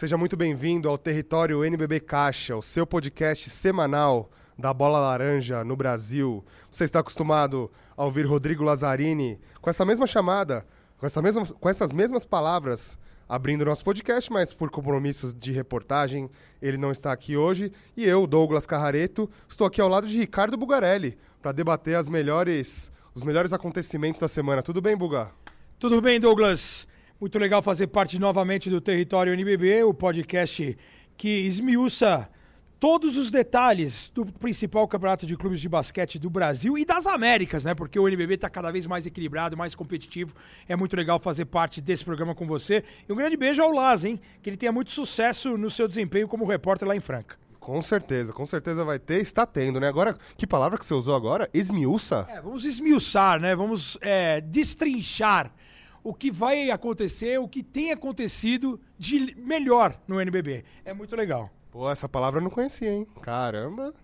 Seja muito bem-vindo ao Território NBB Caixa, o seu podcast semanal da bola laranja no Brasil. Você está acostumado a ouvir Rodrigo Lazzarini com essa mesma chamada, com, essa mesma, com essas mesmas palavras abrindo nosso podcast, mas por compromissos de reportagem ele não está aqui hoje. E eu, Douglas Carrareto, estou aqui ao lado de Ricardo Bugarelli para debater as melhores, os melhores acontecimentos da semana. Tudo bem, Buga? Tudo bem, Douglas. Muito legal fazer parte novamente do Território NBB, o podcast que esmiuça todos os detalhes do principal campeonato de clubes de basquete do Brasil e das Américas, né? Porque o NBB está cada vez mais equilibrado, mais competitivo. É muito legal fazer parte desse programa com você. E um grande beijo ao Laz, hein? Que ele tenha muito sucesso no seu desempenho como repórter lá em Franca. Com certeza, com certeza vai ter, está tendo, né? Agora, que palavra que você usou agora? Esmiuça? É, vamos esmiuçar, né? Vamos é, destrinchar o que vai acontecer, o que tem acontecido de melhor no NBB. É muito legal. Pô, essa palavra eu não conhecia, hein? Caramba.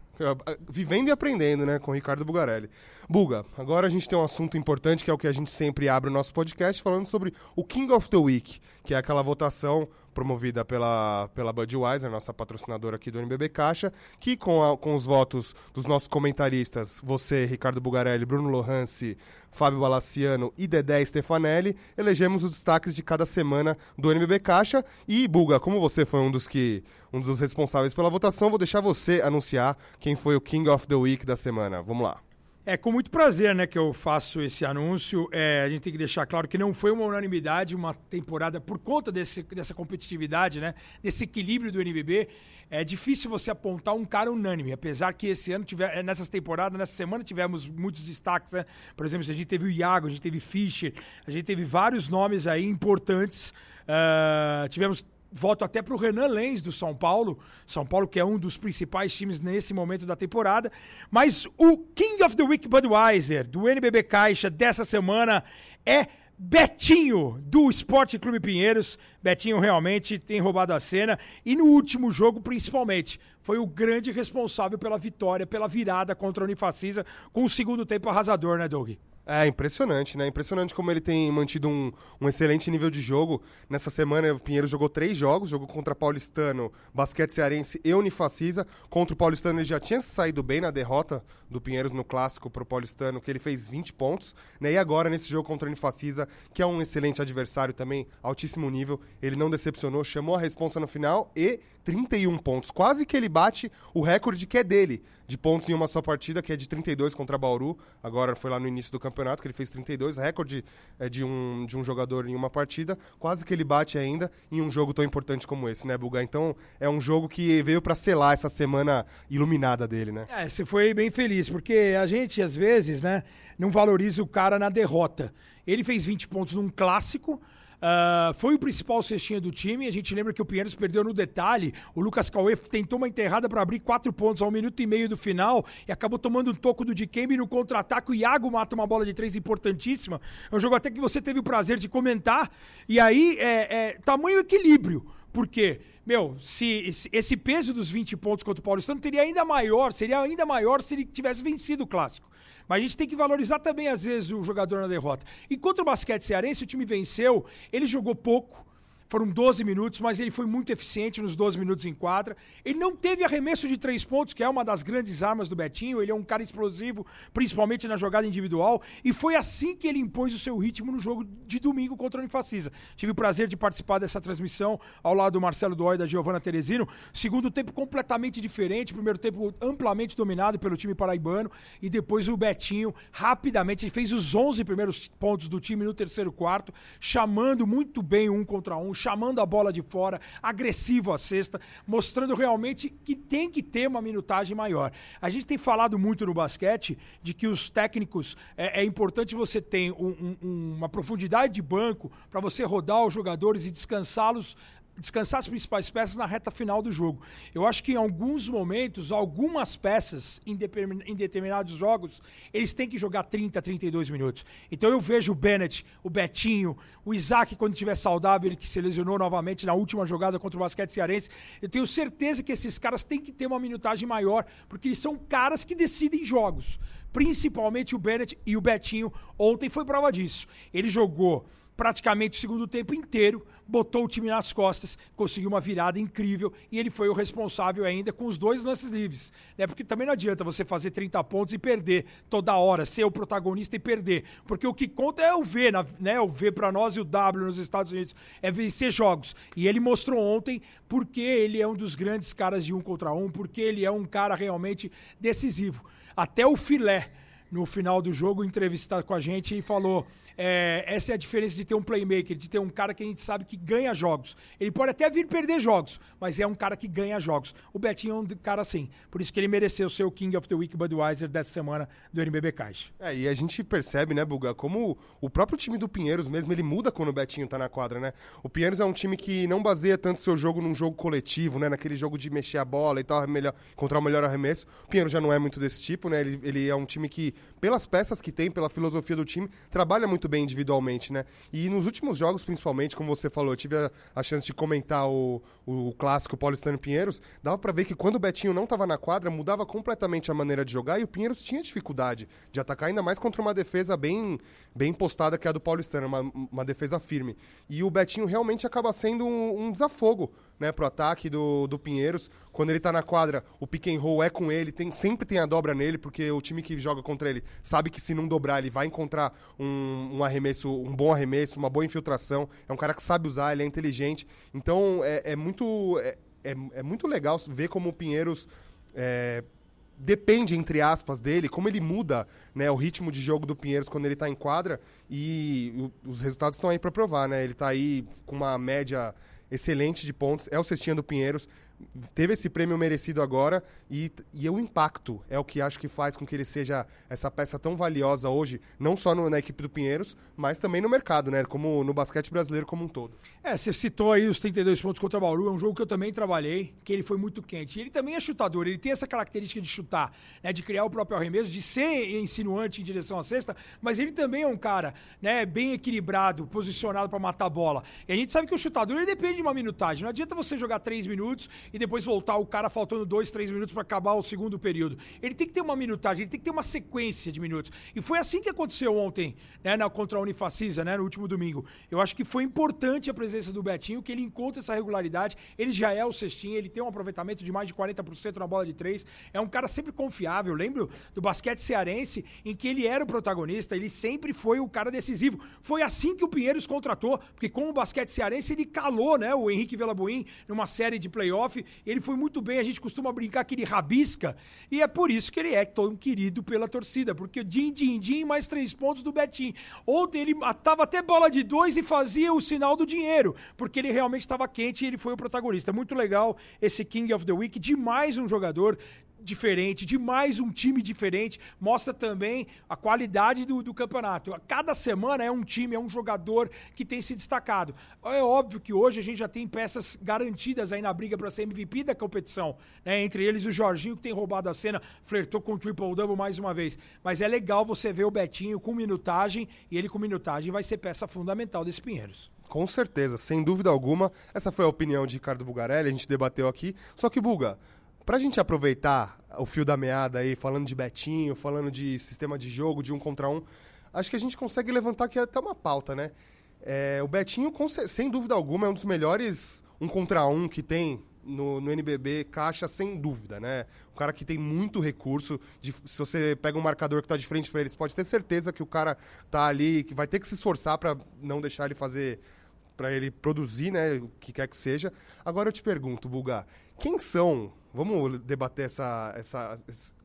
Vivendo e aprendendo, né, com o Ricardo Bugarelli. Buga, agora a gente tem um assunto importante que é o que a gente sempre abre o nosso podcast, falando sobre o King of the Week, que é aquela votação promovida pela, pela Budweiser, nossa patrocinadora aqui do NBB Caixa, que com, a, com os votos dos nossos comentaristas, você, Ricardo Bugarelli, Bruno Lohance, Fábio Balaciano e Dedé Stefanelli, elegemos os destaques de cada semana do NBB Caixa. E, Buga, como você foi um dos que um dos responsáveis pela votação, vou deixar você anunciar quem foi o King of the Week da semana. Vamos lá. É com muito prazer né, que eu faço esse anúncio. É, a gente tem que deixar claro que não foi uma unanimidade, uma temporada por conta desse, dessa competitividade, né, desse equilíbrio do NBB. É difícil você apontar um cara unânime, apesar que esse ano, tiver, é, nessas temporadas, nessa semana, tivemos muitos destaques. Né? Por exemplo, a gente teve o Iago, a gente teve Fischer, a gente teve vários nomes aí importantes. Uh, tivemos voto até para o Renan Lenz do São Paulo. São Paulo que é um dos principais times nesse momento da temporada. Mas o King of the Week Budweiser do NBB Caixa dessa semana é Betinho do Esporte Clube Pinheiros. Betinho realmente tem roubado a cena e no último jogo principalmente foi o grande responsável pela vitória, pela virada contra a Unifacisa com o segundo tempo arrasador, né, Doug? É impressionante, né? Impressionante como ele tem mantido um, um excelente nível de jogo. Nessa semana, o Pinheiro jogou três jogos: jogou contra Paulistano, Basquete Cearense e Unifacisa. Contra o Paulistano, ele já tinha saído bem na derrota do Pinheiros no clássico pro Paulistano, que ele fez 20 pontos. Né? E agora, nesse jogo contra o Unifacisa, que é um excelente adversário também, altíssimo nível, ele não decepcionou, chamou a responsa no final e 31 pontos. Quase que ele bate o recorde que é dele, de pontos em uma só partida, que é de 32 contra Bauru. Agora foi lá no início do campeonato que ele fez 32, recorde é, de, um, de um jogador em uma partida. Quase que ele bate ainda em um jogo tão importante como esse, né, Buga? Então é um jogo que veio para selar essa semana iluminada dele, né? É, você foi bem feliz, porque a gente, às vezes, né, não valoriza o cara na derrota. Ele fez 20 pontos num clássico. Uh, foi o principal cestinha do time. A gente lembra que o Pinheiros perdeu no detalhe. O Lucas Cauê tentou uma enterrada para abrir quatro pontos ao minuto e meio do final e acabou tomando um toco do Dikembe no contra-ataque. O Iago mata uma bola de três importantíssima. É um jogo até que você teve o prazer de comentar. E aí, é, é tamanho equilíbrio. Por quê? Meu, se esse peso dos 20 pontos contra o Paulistano teria ainda maior, seria ainda maior se ele tivesse vencido o clássico. Mas a gente tem que valorizar também, às vezes, o jogador na derrota. E contra o basquete cearense, o time venceu, ele jogou pouco, foram 12 minutos, mas ele foi muito eficiente nos 12 minutos em quadra. Ele não teve arremesso de três pontos, que é uma das grandes armas do Betinho. Ele é um cara explosivo, principalmente na jogada individual. E foi assim que ele impôs o seu ritmo no jogo de domingo contra o Unifacisa. Tive o prazer de participar dessa transmissão ao lado do Marcelo Dói e da Giovana Teresino. Segundo tempo completamente diferente. Primeiro tempo amplamente dominado pelo time paraibano. E depois o Betinho, rapidamente, ele fez os 11 primeiros pontos do time no terceiro quarto, chamando muito bem um contra um chamando a bola de fora, agressivo à cesta, mostrando realmente que tem que ter uma minutagem maior. A gente tem falado muito no basquete de que os técnicos é, é importante você ter um, um, uma profundidade de banco para você rodar os jogadores e descansá-los descansar as principais peças na reta final do jogo. Eu acho que em alguns momentos, algumas peças em, determinados jogos, eles têm que jogar 30, 32 minutos. Então eu vejo o Bennett, o Betinho, o Isaac, quando estiver saudável, ele que se lesionou novamente na última jogada contra o basquete cearense. Eu tenho certeza que esses caras têm que ter uma minutagem maior, porque eles são caras que decidem jogos. Principalmente o Bennett e o Betinho. Ontem foi prova disso. Ele jogou praticamente o segundo tempo inteiro, botou o time nas costas, conseguiu uma virada incrível e ele foi o responsável ainda com os dois lances livres. Né? Porque também não adianta você fazer 30 pontos e perder toda hora, ser o protagonista e perder. Porque o que conta é o V, né? O V para nós e o W nos Estados Unidos é vencer jogos. E ele mostrou ontem porque ele é um dos grandes caras de um contra um, porque ele é um cara realmente decisivo. Até o filé no final do jogo entrevistar com a gente e falou é, essa é a diferença de ter um playmaker, de ter um cara que a gente sabe que ganha jogos. Ele pode até vir perder jogos, mas é um cara que ganha jogos. O Betinho é um cara assim. Por isso que ele mereceu ser o King of the Week Budweiser dessa semana do NBB Caixa. É, e a gente percebe, né, Buga, como o próprio time do Pinheiros mesmo, ele muda quando o Betinho tá na quadra, né? O Pinheiros é um time que não baseia tanto seu jogo num jogo coletivo, né? Naquele jogo de mexer a bola e tal, melhor, encontrar o melhor arremesso. O Pinheiros já não é muito desse tipo, né? Ele, ele é um time que, pelas peças que tem, pela filosofia do time, trabalha muito bem individualmente, né? E nos últimos jogos, principalmente, como você falou, eu tive a, a chance de comentar o, o clássico Paulistano Pinheiros, dava para ver que quando o Betinho não estava na quadra, mudava completamente a maneira de jogar e o Pinheiros tinha dificuldade de atacar, ainda mais contra uma defesa bem, bem postada que é a do Paulistano, uma, uma defesa firme. E o Betinho realmente acaba sendo um, um desafogo né, pro ataque do, do Pinheiros. Quando ele tá na quadra, o pick and roll é com ele, tem, sempre tem a dobra nele, porque o time que joga contra ele sabe que se não dobrar, ele vai encontrar um, um arremesso, um bom arremesso, uma boa infiltração. É um cara que sabe usar, ele é inteligente. Então é, é muito. É, é, é, muito legal ver como o Pinheiros. É, depende, entre aspas, dele, como ele muda né, o ritmo de jogo do Pinheiros quando ele está em quadra e o, os resultados estão aí para provar, né? Ele está aí com uma média excelente de pontos, é o cestinha do Pinheiros teve esse prêmio merecido agora e, e o impacto é o que acho que faz com que ele seja essa peça tão valiosa hoje, não só no, na equipe do Pinheiros, mas também no mercado, né? Como no basquete brasileiro como um todo. É, você citou aí os 32 pontos contra o Bauru, é um jogo que eu também trabalhei, que ele foi muito quente. Ele também é chutador, ele tem essa característica de chutar, né? De criar o próprio arremesso, de ser insinuante em direção à cesta, mas ele também é um cara, né? Bem equilibrado, posicionado para matar a bola. E a gente sabe que o chutador ele depende de uma minutagem. Não adianta você jogar três minutos e depois voltar o cara faltando dois, três minutos para acabar o segundo período. Ele tem que ter uma minutagem, ele tem que ter uma sequência de minutos. E foi assim que aconteceu ontem, né, na, contra a Unifacisa, né, no último domingo. Eu acho que foi importante a presença do Betinho, que ele encontra essa regularidade. Ele já é o cestinho, ele tem um aproveitamento de mais de 40% na bola de três. É um cara sempre confiável. Lembro do basquete cearense, em que ele era o protagonista, ele sempre foi o cara decisivo. Foi assim que o Pinheiros contratou, porque com o basquete cearense ele calou, né, o Henrique Velabuim numa série de playoff ele foi muito bem, a gente costuma brincar que ele rabisca, e é por isso que ele é tão querido pela torcida, porque din, din, din, mais três pontos do Betinho. Ontem ele matava até bola de dois e fazia o sinal do dinheiro, porque ele realmente estava quente e ele foi o protagonista. Muito legal esse King of the Week, demais um jogador diferente, de mais um time diferente, mostra também a qualidade do, do campeonato. Cada semana é um time, é um jogador que tem se destacado. É óbvio que hoje a gente já tem peças garantidas aí na briga para ser MVP da competição, né? Entre eles o Jorginho, que tem roubado a cena, flertou com o triple-double mais uma vez. Mas é legal você ver o Betinho com minutagem, e ele com minutagem vai ser peça fundamental desse Pinheiros. Com certeza, sem dúvida alguma. Essa foi a opinião de Ricardo Bugarelli, a gente debateu aqui. Só que, Buga, Pra gente aproveitar o fio da meada aí, falando de Betinho, falando de sistema de jogo, de um contra um, acho que a gente consegue levantar aqui até uma pauta, né? É, o Betinho, sem dúvida alguma, é um dos melhores um contra um que tem no, no, NBB caixa, sem dúvida, né? Um cara que tem muito recurso. De, se você pega um marcador que está de frente para ele, você pode ter certeza que o cara tá ali, que vai ter que se esforçar para não deixar ele fazer, para ele produzir, né? O que quer que seja. Agora eu te pergunto, Bulgar, quem são Vamos debater essa, essa,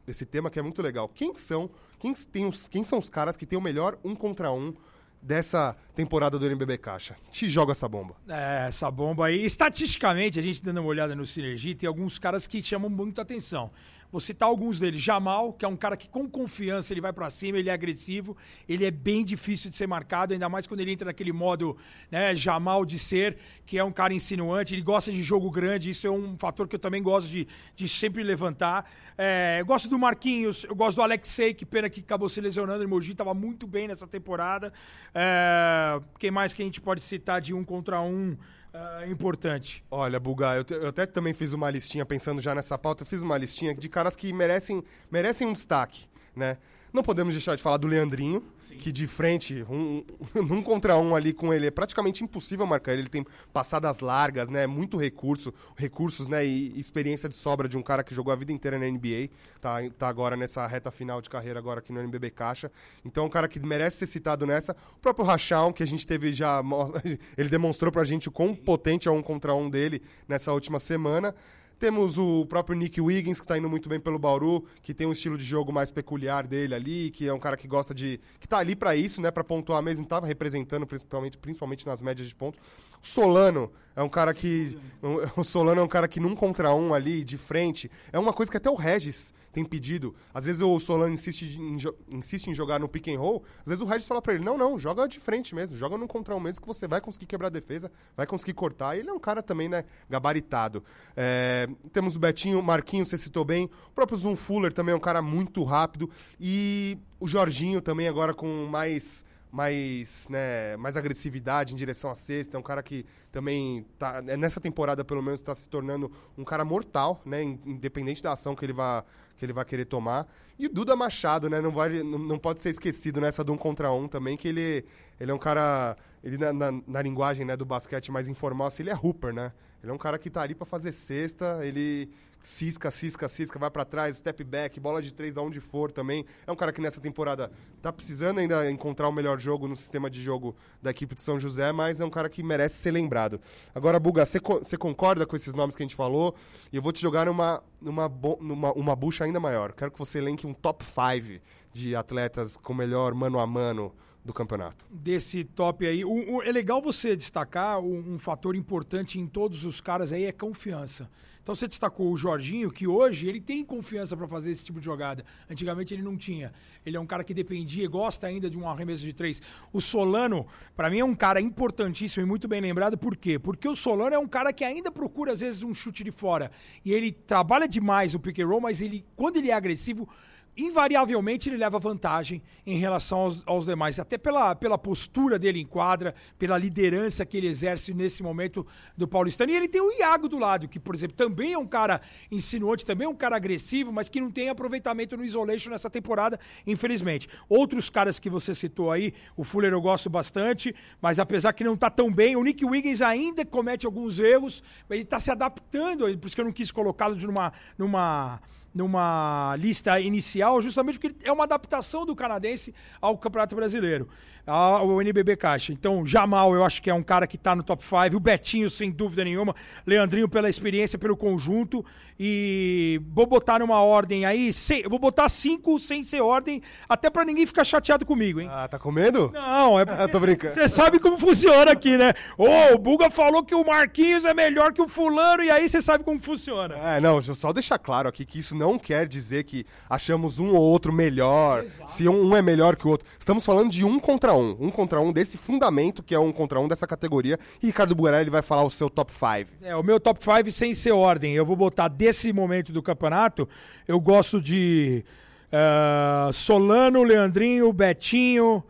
esse tema que é muito legal. Quem são, quem, tem os, quem são os caras que têm o melhor um contra um dessa temporada do NBB Caixa? Te joga essa bomba. É, essa bomba aí. Estatisticamente, a gente dando uma olhada no Sinergia, tem alguns caras que chamam muita atenção. Vou citar alguns deles. Jamal, que é um cara que com confiança ele vai para cima, ele é agressivo, ele é bem difícil de ser marcado, ainda mais quando ele entra naquele modo né, Jamal de ser, que é um cara insinuante, ele gosta de jogo grande, isso é um fator que eu também gosto de, de sempre levantar. É, eu gosto do Marquinhos, eu gosto do Alexei, que pena que acabou se lesionando, o Mogi estava muito bem nessa temporada. É, quem mais que a gente pode citar de um contra um? Uh, importante? Olha, Buga, eu, eu, até também fiz uma listinha, pensando já nessa pauta, eu fiz uma listinha de caras que merecem, merecem um destaque, né? Não podemos deixar de falar do Leandrinho, Sim. que de frente, um, um contra um ali com ele, é praticamente impossível marcar ele. Ele tem passadas largas, né? Muito recurso, recursos, né? E experiência de sobra de um cara que jogou a vida inteira na NBA. Tá, tá agora nessa reta final de carreira agora aqui no NBB Caixa. Então é um cara que merece ser citado nessa. O próprio Rachão, que a gente teve já... Ele demonstrou pra gente o quão potente é um contra um dele nessa última semana. Temos o próprio Nick Wiggins, que está indo muito bem pelo Bauru, que tem um estilo de jogo mais peculiar dele ali, que é um cara que gosta de. que está ali para isso, né? Para pontuar mesmo, estava representando, principalmente, principalmente nas médias de pontos. O Solano é um cara que. O Solano é um cara que num contra um ali, de frente. É uma coisa que até o Regis tem pedido. Às vezes o Solano insiste em, insiste em jogar no pick and roll. Às vezes o Regis fala pra ele: não, não, joga de frente mesmo. Joga num contra um mesmo que você vai conseguir quebrar a defesa, vai conseguir cortar. E ele é um cara também, né, gabaritado. É, temos o Betinho, Marquinhos, você citou bem. O próprio Zoom Fuller também é um cara muito rápido. E o Jorginho também agora com mais mais, né, mais agressividade em direção à cesta. É um cara que também tá, é, nessa temporada pelo menos está se tornando um cara mortal, né, independente da ação que ele vai que ele vai querer tomar. E o Duda Machado, né, não vai não, não pode ser esquecido nessa de um contra um também que ele ele é um cara ele na, na, na linguagem, né, do basquete mais informal, assim, ele é hooper, né? Ele é um cara que tá ali para fazer cesta, ele cisca, cisca, cisca, vai para trás, step back, bola de três da onde for também. É um cara que nessa temporada tá precisando ainda encontrar o melhor jogo no sistema de jogo da equipe de São José, mas é um cara que merece ser lembrado. Agora, Buga, você co concorda com esses nomes que a gente falou? E eu vou te jogar numa, numa, numa uma bucha ainda maior. Quero que você elenque um top 5 de atletas com melhor mano a mano do campeonato. Desse top aí, o, o, é legal você destacar um, um, fator importante em todos os caras aí é confiança. Então você destacou o Jorginho, que hoje ele tem confiança para fazer esse tipo de jogada. Antigamente ele não tinha. Ele é um cara que dependia e gosta ainda de um arremesso de três. O Solano, para mim, é um cara importantíssimo e muito bem lembrado. Por quê? Porque o Solano é um cara que ainda procura, às vezes, um chute de fora. E ele trabalha demais o pick and roll, mas ele, quando ele é agressivo, invariavelmente ele leva vantagem em relação aos, aos, demais, até pela, pela postura dele em quadra, pela liderança que ele exerce nesse momento do Paulistano. E ele tem o Iago do lado, que, por exemplo, também é um cara insinuante, também é um cara agressivo, mas que não tem aproveitamento no isolation nessa temporada, infelizmente. Outros caras que você citou aí, o Fuller eu gosto bastante, mas apesar que não tá tão bem, o Nick Wiggins ainda comete alguns erros, ele tá se adaptando, por isso que eu não quis colocá-lo numa. numa numa lista inicial, justamente porque é uma adaptação do canadense ao Campeonato Brasileiro, ao NBB Caixa. Então, Jamal, eu acho que é um cara que está no top 5, o Betinho, sem dúvida nenhuma, Leandrinho pela experiência, pelo conjunto, e vou botar numa ordem aí, sem, vou botar cinco sem ser ordem, até para ninguém ficar chateado comigo, hein? Ah, tá com medo? Não, é porque tô brincando. Você sabe como funciona aqui, né? Ô, oh, o Buga falou que o Marquinhos é melhor que o fulano, e aí você sabe como funciona. É, não, só deixar claro aqui que isso não quer dizer que achamos um ou outro melhor, Exato. se um, um, é melhor que o outro. Estamos falando de um contra um. Um contra um desse fundamento que é um contra um dessa categoria. E Ricardo Bugarelli vai falar o seu top 5. É, o meu top 5 sem ser ordem. Eu vou botar desse momento do campeonato, eu gosto de uh, Solano, Leandrinho, Betinho,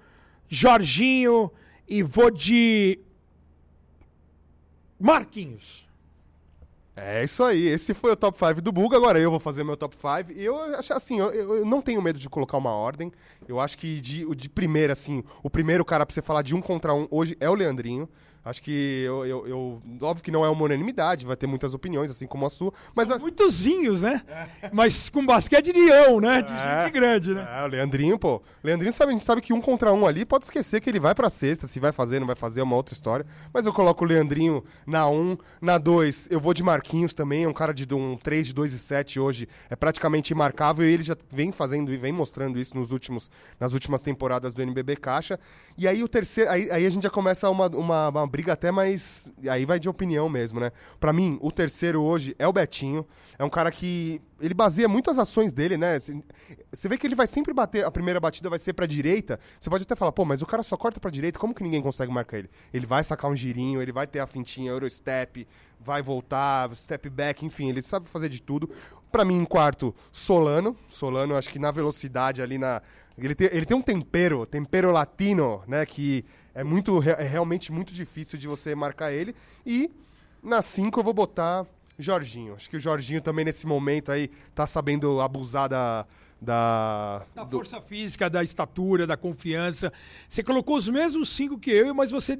Jorginho e vou de Marquinhos. É isso aí, esse foi o top 5 do Buga, agora eu vou fazer meu top 5. E eu acho assim, eu, eu, não tenho medo de colocar uma ordem. Eu acho que de, de primeira, assim, o primeiro cara pra você falar de um contra um hoje é o Leandrinho. Acho que eu, eu, eu, Óbvio que não é uma unanimidade, vai ter muitas opiniões, assim como a sua. Mas São a... muitozinhos, né? É. Mas com basquete de leão, né? De é. gente grande, né? É, o Leandrinho, pô. Leandrinho sabe, a gente sabe que um contra um ali pode esquecer que ele vai pra sexta. Se vai fazer, não vai fazer, é uma outra história. Mas eu coloco o Leandrinho na 1. Um, na 2, eu vou de Marquinhos também. É um cara de um 3 de 2 e 7 hoje. É praticamente imarcável e ele já vem fazendo e vem mostrando isso nos últimos, nas últimas temporadas do NBB Caixa. E aí o terceiro. Aí, aí a gente já começa uma, uma, uma briga até mais aí vai de opinião mesmo, né? Para mim, o terceiro hoje é o Betinho. É um cara que ele baseia muito as ações dele, né? Você vê que ele vai sempre bater, a primeira batida vai ser pra direita. Você pode até falar, pô, mas o cara só corta pra direita, como que ninguém consegue marcar ele? Ele vai sacar um girinho, ele vai ter a fintinha, Eurostep, vai voltar, step back, enfim, ele sabe fazer de tudo. Para mim, em quarto, Solano. Solano, acho que na velocidade ali na. Ele tem, ele tem um tempero, tempero latino, né? Que é, muito, é realmente muito difícil de você marcar ele. E na 5 eu vou botar Jorginho. Acho que o Jorginho também nesse momento aí tá sabendo abusar da, da, da do... força física, da estatura, da confiança. Você colocou os mesmos cinco que eu, mas você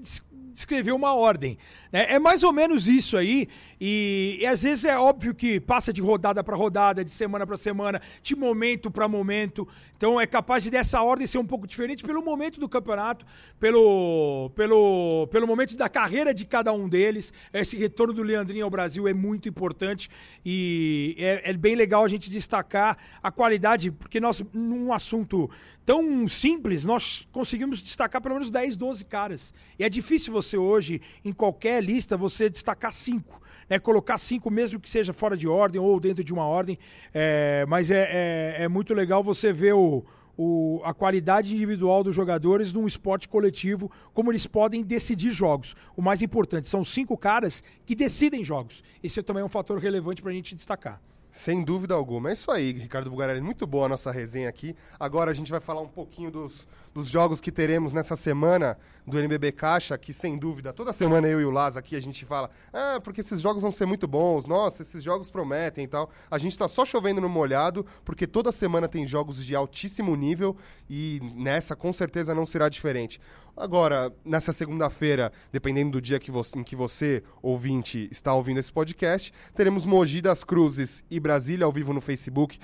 descrever uma ordem. Né? É mais ou menos isso aí, e, e às vezes é óbvio que passa de rodada para rodada, de semana para semana, de momento para momento. Então é capaz de dessa ordem ser um pouco diferente pelo momento do campeonato, pelo, pelo, pelo momento da carreira de cada um deles. Esse retorno do Leandrinho ao Brasil é muito importante e é, é bem legal a gente destacar a qualidade, porque nós, num assunto tão simples, nós conseguimos destacar pelo menos 10, 12 caras. E é difícil você hoje, em qualquer lista, você destacar cinco. Né? Colocar cinco, mesmo que seja fora de ordem ou dentro de uma ordem. É, mas é, é, é muito legal você ver o, o, a qualidade individual dos jogadores num esporte coletivo, como eles podem decidir jogos. O mais importante, são cinco caras que decidem jogos. Esse também é um fator relevante para a gente destacar. Sem dúvida alguma. É isso aí, Ricardo Bugarelli. Muito boa a nossa resenha aqui. Agora a gente vai falar um pouquinho dos, dos jogos que teremos nessa semana do NBB Caixa, que sem dúvida, toda semana eu e o Laz aqui a gente fala, ah, porque esses jogos vão ser muito bons, nossa, esses jogos prometem e tal. A gente tá só chovendo no molhado, porque toda semana tem jogos de altíssimo nível e nessa com certeza não será diferente. Agora, nessa segunda-feira, dependendo do dia que você, em que você, ouvinte, está ouvindo esse podcast, teremos Mogi das Cruzes e Brasília ao vivo no Facebook.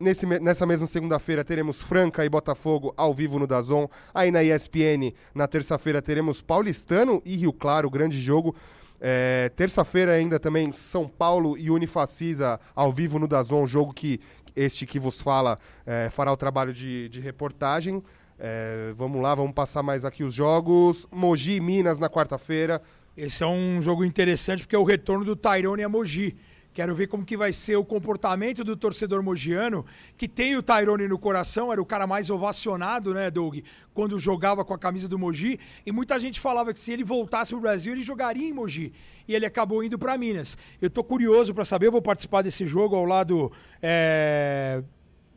Nesse, nessa mesma segunda-feira teremos Franca e Botafogo ao vivo no Dazon. Aí na ESPN, na terça-feira, teremos Paulistano e Rio Claro, grande jogo. É, terça-feira ainda também São Paulo e Unifacisa ao vivo no Dazon, jogo que este que vos fala é, fará o trabalho de, de reportagem. É, vamos lá, vamos passar mais aqui os jogos. Mogi e Minas na quarta-feira. Esse é um jogo interessante porque é o retorno do Tyrone a Mogi. Quero ver como que vai ser o comportamento do torcedor mogiano, que tem o Tyrone no coração, era o cara mais ovacionado, né, Doug, quando jogava com a camisa do Mogi, e muita gente falava que se ele voltasse pro Brasil, ele jogaria em Mogi, e ele acabou indo para Minas. Eu tô curioso para saber, eu vou participar desse jogo ao lado é,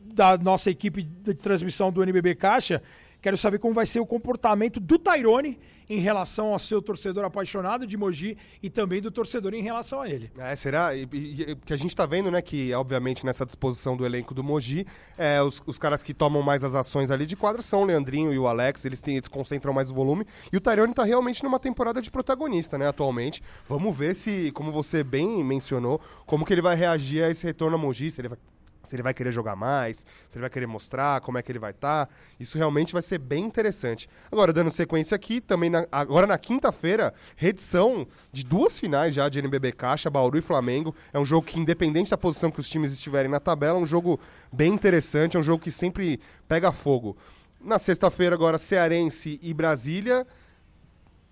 da nossa equipe de transmissão do NBB Caixa, Quero saber como vai ser o comportamento do Tairone em relação ao seu torcedor apaixonado de Mogi e também do torcedor em relação a ele. É, será? E, e, que a gente está vendo, né, que obviamente nessa disposição do elenco do Mogi, é, os, os, caras que tomam mais as ações ali de quadra são o Leandrinho e o Alex, eles, têm, eles concentram mais o volume. E o Tairone está realmente numa temporada de protagonista, né, atualmente. Vamos ver se, como você bem mencionou, como que ele vai reagir a esse retorno a Mogi, se ele vai se ele vai querer jogar mais, se ele vai querer mostrar como é que ele vai estar. Tá. Isso realmente vai ser bem interessante. Agora, dando sequência aqui, também na, agora na quinta-feira, redição de duas finais já de NBB Caixa, Bauru e Flamengo. É um jogo que, independente da posição que os times estiverem na tabela, é um jogo bem interessante, é um jogo que sempre pega fogo. Na sexta-feira, agora, Cearense e Brasília.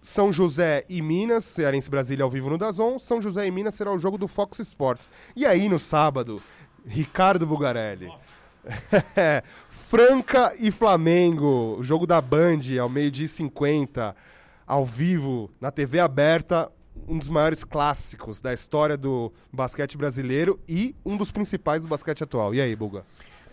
São José e Minas, Cearense Brasília ao vivo no Dazon. São José e Minas será o jogo do Fox Sports. E aí, no sábado, Ricardo Bugarelli. Franca e Flamengo, jogo da Band ao meio-dia 50, ao vivo, na TV aberta, um dos maiores clássicos da história do basquete brasileiro e um dos principais do basquete atual. E aí, Buga?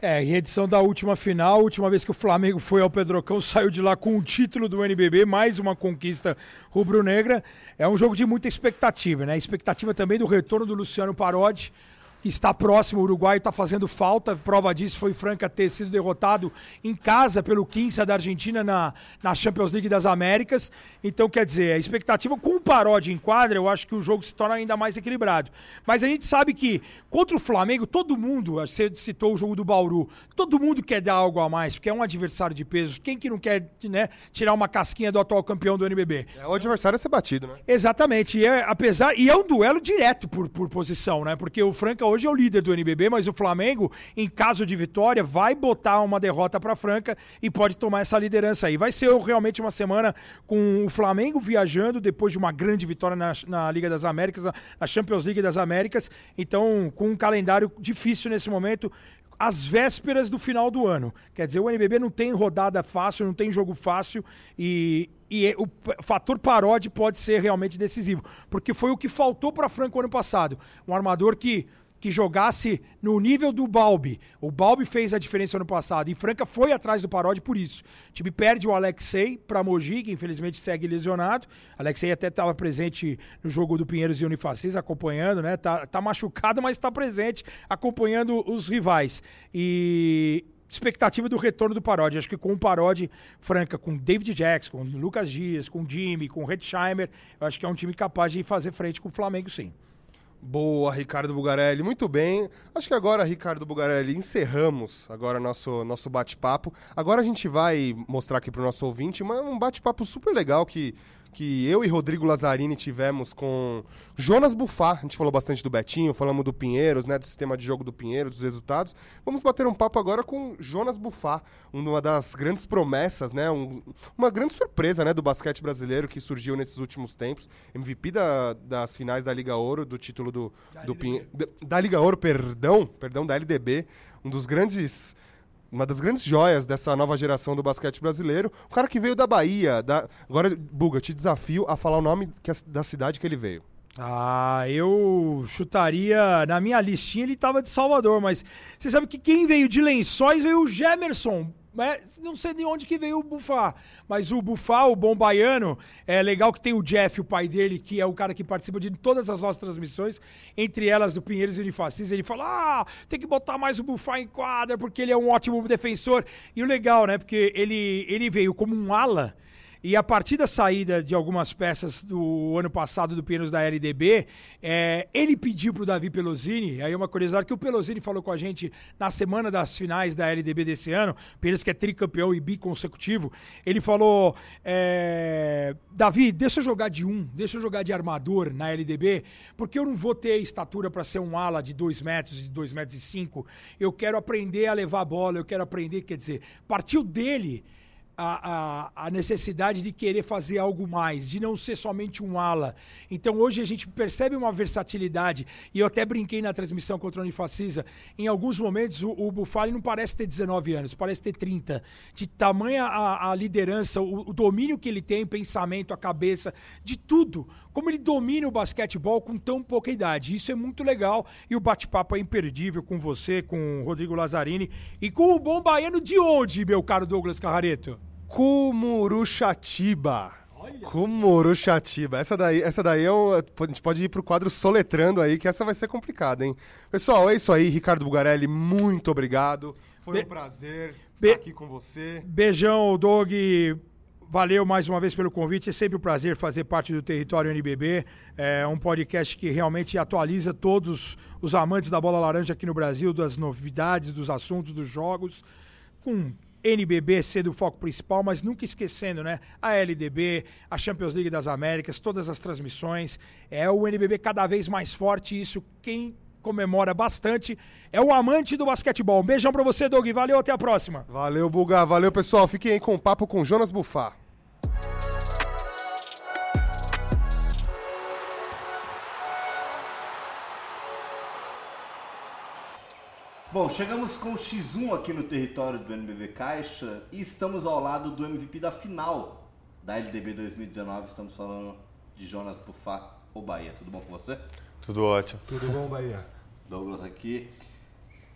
É, em edição da última final, última vez que o Flamengo foi ao Pedrocão, saiu de lá com o título do NBB, mais uma conquista rubro-negra. É um jogo de muita expectativa, né? Expectativa também do retorno do Luciano Parodi, que está próximo, o Uruguai está fazendo falta. Prova disso foi Franca ter sido derrotado em casa pelo 15 da Argentina na, na Champions League das Américas. Então, quer dizer, a expectativa com o Paródia em quadra, eu acho que o jogo se torna ainda mais equilibrado. Mas a gente sabe que contra o Flamengo, todo mundo, você citou o jogo do Bauru, todo mundo quer dar algo a mais, porque é um adversário de peso. Quem que não quer né, tirar uma casquinha do atual campeão do NBB? É, o adversário é ser batido, né? Exatamente. E é, apesar, e é um duelo direto por, por posição, né? Porque o Franca hoje é o líder do NBB, mas o Flamengo, em caso de vitória, vai botar uma derrota para Franca e pode tomar essa liderança aí. Vai ser realmente uma semana com o Flamengo viajando depois de uma grande vitória na, na Liga das Américas, na Champions League das Américas. Então, com um calendário difícil nesse momento, às vésperas do final do ano. Quer dizer, o NBB não tem rodada fácil, não tem jogo fácil e, e é, o fator paródia pode ser realmente decisivo, porque foi o que faltou para Franco ano passado. Um armador que que jogasse no nível do Balbi. O Balbi fez a diferença ano passado e Franca foi atrás do Paródia por isso. O time perde o Alexei para Mogi, que infelizmente segue lesionado. Alexei até estava presente no jogo do Pinheiros e Unifacis, acompanhando, né? Tá, tá machucado, mas está presente, acompanhando os rivais. E expectativa do retorno do Parodi. Acho que com o Parodi, Franca, com David Jackson, com Lucas Dias, com Jimmy, com Redsheimer, eu acho que é um time capaz de fazer frente com o Flamengo, sim. Boa, Ricardo Bugarelli. Muito bem. Acho que agora, Ricardo Bugarelli, encerramos agora nosso, nosso bate-papo. Agora a gente vai mostrar aqui para o nosso ouvinte uma, um bate-papo super legal que que eu e Rodrigo Lazzarini tivemos com Jonas Bufá. A gente falou bastante do Betinho, falamos do Pinheiros, né, do sistema de jogo do Pinheiros, dos resultados. Vamos bater um papo agora com Jonas Bufá, uma das grandes promessas, né, um, uma grande surpresa, né, do basquete brasileiro que surgiu nesses últimos tempos. MVP da, das finais da Liga Ouro, do título do, do Pinheiros, da, da Liga Ouro, perdão, perdão, da LDB, um dos grandes uma das grandes joias dessa nova geração do basquete brasileiro. O cara que veio da Bahia. Da... Agora, Buga, te desafio a falar o nome é da cidade que ele veio. Ah, eu chutaria. Na minha listinha ele estava de Salvador, mas você sabe que quem veio de Lençóis veio o Gemerson. Mas não sei de onde que veio o Bufá. Mas o Bufá, o bom baiano, é legal que tem o Jeff, o pai dele, que é o cara que participa de todas as nossas transmissões, entre elas do Pinheiros e Unifacis. Ele fala: ah, tem que botar mais o Bufá em quadra, porque ele é um ótimo defensor. E o legal, né? Porque ele, ele veio como um ala e a partir da saída de algumas peças do ano passado do Pinheiros da LDB, é, ele pediu para o Davi Pelosini, aí uma curiosidade que o Pelosini falou com a gente na semana das finais da LDB desse ano, Pinheiros que é tricampeão e biconsecutivo, ele falou, é, Davi, deixa eu jogar de um, deixa eu jogar de armador na LDB, porque eu não vou ter estatura para ser um ala de 2 metros, de 2 metros e 5, eu quero aprender a levar a bola, eu quero aprender, quer dizer, partiu dele a, a, a, necessidade de querer fazer algo mais, de não ser somente um ala. Então hoje a gente percebe uma versatilidade, e eu até brinquei na transmissão contra o Unifacisa, em alguns momentos o, o Bufali não parece ter 19 anos, parece ter 30. De tamanha a, a liderança, o, o, domínio que ele tem, pensamento, a cabeça, de tudo. Como ele domina o basquetebol com tão pouca idade. Isso é muito legal e o bate-papo é imperdível com você, com o Rodrigo Lazzarini e com o bom baiano de onde, meu caro Douglas Carrareto? Cumuruxatiba. Cumuruxatiba. Essa daí, essa daí é um, a gente pode ir pro quadro soletrando aí, que essa vai ser complicada, hein? Pessoal, é isso aí. Ricardo Bugarelli, muito obrigado. Foi Be um prazer estar aqui com você. Beijão, Doug. Valeu mais uma vez pelo convite. É sempre um prazer fazer parte do Território NBB. É um podcast que realmente atualiza todos os amantes da bola laranja aqui no Brasil, das novidades, dos assuntos, dos jogos, com NBB sendo o foco principal, mas nunca esquecendo, né? A LDB, a Champions League das Américas, todas as transmissões. É o NBB cada vez mais forte. Isso quem comemora bastante é o amante do basquetebol. Um beijão pra você, Doug. Valeu, até a próxima. Valeu, Buga. Valeu, pessoal. Fiquem aí com o papo com Jonas Bufá. Bom, chegamos com o X1 aqui no território do NBB Caixa e estamos ao lado do MVP da final da LDB 2019. Estamos falando de Jonas Bufá, o Bahia. Tudo bom com você? Tudo ótimo. Tudo bom, Bahia? Douglas aqui.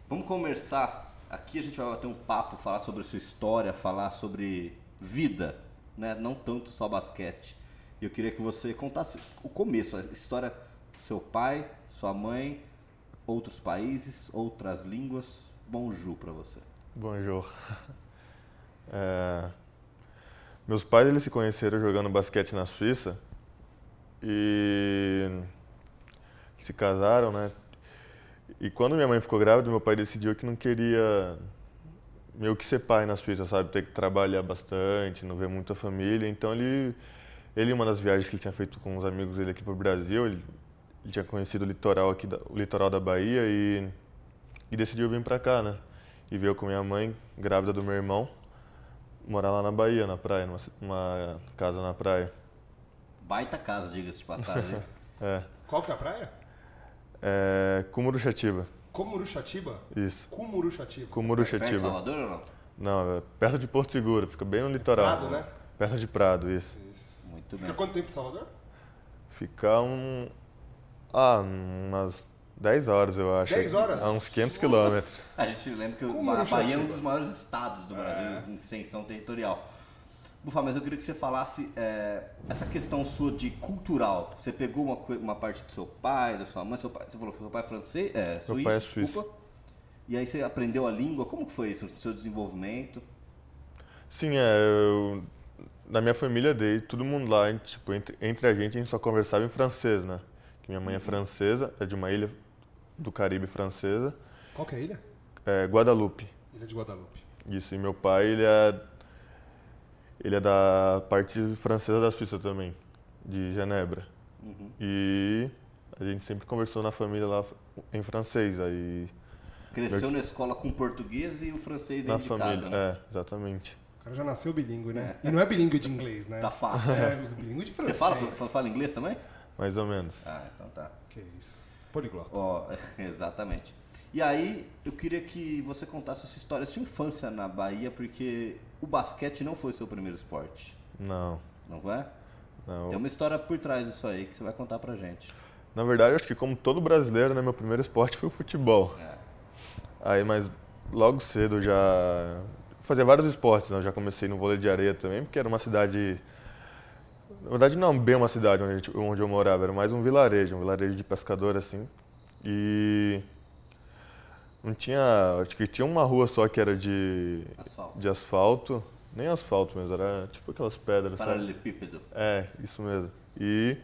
Vamos conversar. Aqui a gente vai bater um papo, falar sobre sua história, falar sobre vida, né? Não tanto só basquete. E eu queria que você contasse o começo, a história do seu pai, sua mãe outros países, outras línguas. Bonjour para você. Bonjour. É... Meus pais eles se conheceram jogando basquete na Suíça e se casaram, né? E quando minha mãe ficou grávida, meu pai decidiu que não queria meio que ser pai na Suíça, sabe? Ter que trabalhar bastante, não ver muita família. Então ele, ele uma das viagens que ele tinha feito com os amigos dele aqui para o Brasil, ele ele tinha conhecido o litoral aqui, da, o litoral da Bahia e, e decidiu vir para cá, né? E veio com minha mãe, grávida do meu irmão, morar lá na Bahia, na praia, numa, numa casa na praia. Baita casa, diga-se de passagem. é. Qual que é a praia? É Cumuruxatiba. Cumuruxatiba? Isso. Cumuruxatiba. Cumuruxatiba. Perto de Salvador ou não? Não, é perto de Porto Seguro, fica bem no litoral. Prado, né? Perto de Prado, isso. isso. Muito fica bem. Fica quanto tempo de Salvador? Fica um, ah, umas 10 horas, eu acho. 10 horas? A uns 500 quilômetros. A gente lembra que Como a Bahia é um dos maiores estados do Brasil é. em extensão territorial. Bufá, mas eu queria que você falasse é, essa questão sua de cultural. Você pegou uma, uma parte do seu pai, da sua mãe, seu pai, você falou que seu pai é francês, é, suíço, pai é suíço. desculpa. E aí você aprendeu a língua? Como que foi isso, o seu desenvolvimento? Sim, é. Eu, na minha família dele, todo mundo lá, tipo, entre, entre a gente, a gente só conversava em francês, né? Que minha mãe é francesa, é de uma ilha do Caribe francesa, Qual que é a ilha? é Guadalupe. Ilha de Guadalupe. Isso, e meu pai, ele é. Ele é da parte francesa da Suíça também, de Genebra. Uhum. E a gente sempre conversou na família lá em francês, aí Cresceu na escola com português e o francês na dentro de família. casa, né? É, exatamente. O cara já nasceu bilíngue, né? E não é bilíngue de inglês, né? Tá fácil. É bilíngue de Você francês. fala, você fala inglês também? Mais ou menos. Ah, então tá. Que isso. Poliglota. Ó, exatamente. E aí, eu queria que você contasse a sua história, a sua infância na Bahia, porque o basquete não foi o seu primeiro esporte, Não, não é? não. Tem uma história por trás disso aí que você vai contar pra gente. Na verdade, eu acho que como todo brasileiro, né, meu primeiro esporte foi o futebol. É. Aí, mas logo cedo eu já fazia vários esportes, né? Eu já comecei no vôlei de areia também, porque era uma cidade na verdade não bem uma cidade onde, a gente- onde eu morava, era mais um vilarejo, um vilarejo de pescador assim. E não tinha, acho que tinha uma rua só que era de Asfalto. de asfalto, nem asfalto mesmo, era tipo aquelas pedras, sabe? Paralelepípedo. É, isso mesmo. E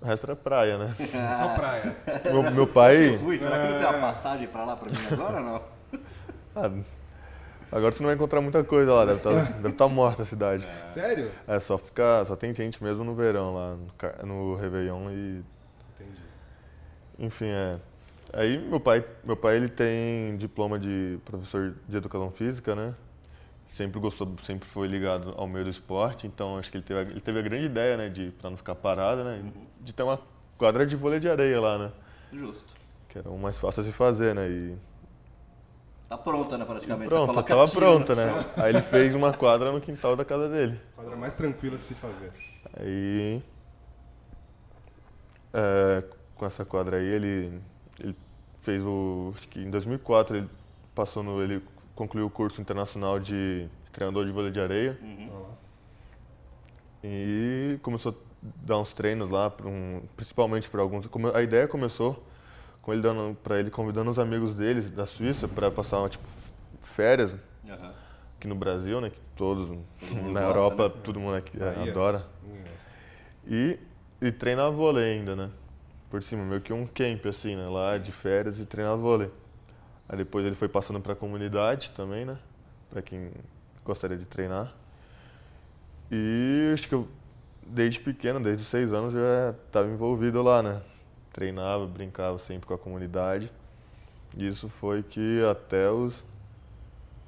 o resto era praia, né? Só praia. meu, meu pai. Rui, será que não tem uma passagem pra lá pra mim agora ou não? Ah, agora você não vai encontrar muita coisa lá, deve estar morta a cidade. Sério? É, só fica. Só tem gente mesmo no verão lá, no, Réveillon e. Entendi. Enfim, é. Aí meu pai, meu pai ele tem diploma de professor de educação física, né? Sempre gostou, sempre foi ligado ao meio do esporte, então acho que ele teve, a- ele teve a grande ideia, né, de para não ficar parado, né, de ter uma quadra de vôlei de areia lá, né? Justo. Que era o mais fácil a se fazer, né? E Tá pronta, né, praticamente. pronto, coloca tava tiro pronta, né? Aí ele fez uma quadra no quintal da casa dele. Quadra mais tranquila de se fazer. Aí, é, com essa quadra aí, ele, ele fez o. Acho que em 2004 ele passou no. Ele concluiu o curso internacional de treinador de vôlei de areia Uhum. E começou a dar uns treinos lá, um, principalmente para alguns. A ideia começou com ele dando para ele convidando os amigos deles da Suíça para passar uma, tipo, férias Aham. aqui no Brasil, né? Que todos mundo na gosta, Europa, né? todo mundo aqui Bahia. adora. E, e treinar vôlei ainda, né? Por cima, meio que um camp, assim, né? Lá de férias e treinar vôlei. Aí depois ele foi passando pra comunidade também, né? Pra quem gostaria de treinar. E acho que eu, desde pequeno, desde os seis anos, já estava envolvido lá, né? Treinava, brincava sempre com a comunidade. E isso foi que até os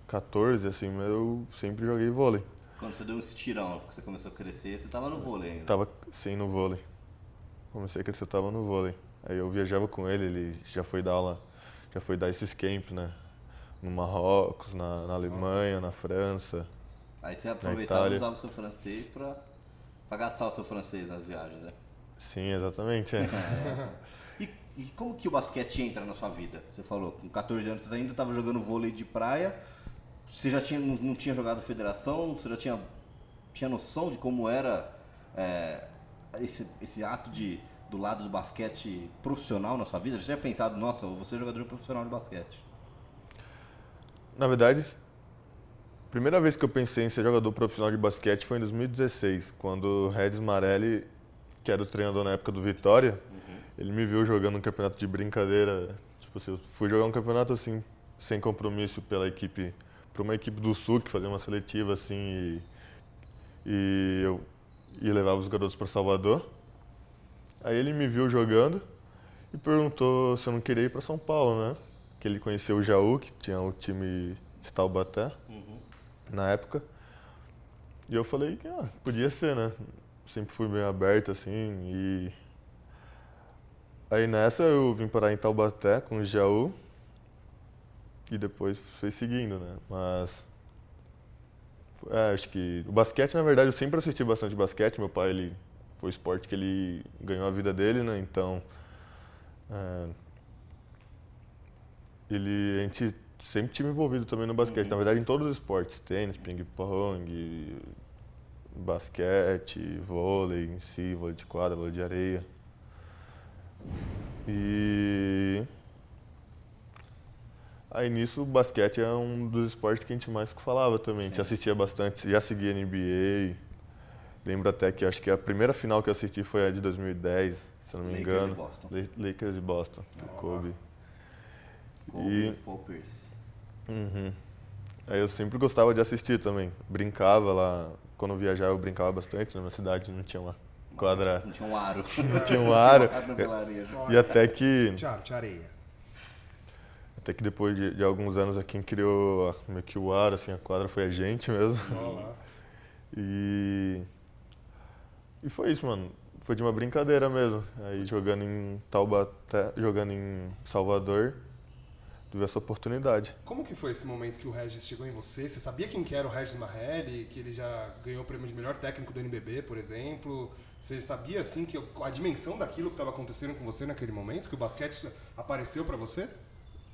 14, assim, eu sempre joguei vôlei. Quando você deu um estirão, que você começou a crescer, você tava no vôlei ainda. Tava sim no vôlei. Comecei a crescer, eu tava no vôlei. Aí eu viajava com ele, ele já foi dar aula, já foi dar esses camps, né? No Marrocos, na, na Alemanha, na França. Aí você aproveitava e usava o seu francês pra, pra gastar o seu francês nas viagens, né? Sim, exatamente. É. E, e como que o basquete entra na sua vida? Você falou, com 14 anos você ainda estava jogando vôlei de praia, você já tinha, não, não tinha jogado federação, você já tinha, tinha noção de como era é, esse, esse ato de, do lado do basquete profissional na sua vida? Já tinha pensado, nossa, eu vou ser jogador profissional de basquete? Na verdade, a primeira vez que eu pensei em ser jogador profissional de basquete foi em 2016, quando o Regis Marelli, que era o treinador na época do Vitória, ele me viu jogando um campeonato de brincadeira. Tipo assim, eu fui jogar um campeonato assim, sem compromisso pela equipe, para uma equipe do Sul que fazia uma seletiva assim e, e eu ia levar os garotos para Salvador. Aí ele me viu jogando e perguntou se eu não queria ir para São Paulo, né? Que ele conheceu o Jaú, que tinha o time de Taubaté na época. E eu falei que ah, podia ser, né? Sempre fui bem aberto assim e aí nessa eu vim parar em Taubaté com o Jaú e depois fui seguindo, né? Mas é, acho que o basquete, na verdade, eu sempre assisti bastante basquete. Meu pai, ele foi o esporte que ele ganhou a vida dele, né? Então, é, ele, a gente sempre tive envolvido também no basquete. Na verdade, em todos os esportes, tênis, ping-pong, basquete, vôlei em si, vôlei de quadra, vôlei de areia. E Aí nisso o basquete é um dos esportes que a gente mais falava também. A gente assistia bastante, já seguia NBA. Lembro até que acho que a primeira final que eu assisti foi a de 2010, se eu não me Lakers engano. e Boston. La- Lakers e Boston, do Kobe. Kobe E- Pierce. Uhum. Aí eu sempre gostava de assistir também. Brincava lá, quando eu viajava eu brincava bastante, na minha cidade não tinha uma quadra, Não tinha um aro. não tinha um aro. E até que, Tchau, tchau, areia. até que depois de, de alguns anos quem criou a- meio que o aro, assim, a quadra foi a gente mesmo. Olha lá. E. E foi isso, mano. Foi de uma brincadeira mesmo. Aí jogando em Taubaté, jogando em Salvador, tive essa oportunidade. Como que foi esse momento que o Regis chegou em você? Você sabia quem que era o Regis Marrelli? Que ele já ganhou o prêmio de melhor técnico do NBB, por exemplo? Você sabia, assim, que a dimensão daquilo que estava acontecendo com você naquele momento? Que o basquete apareceu pra você?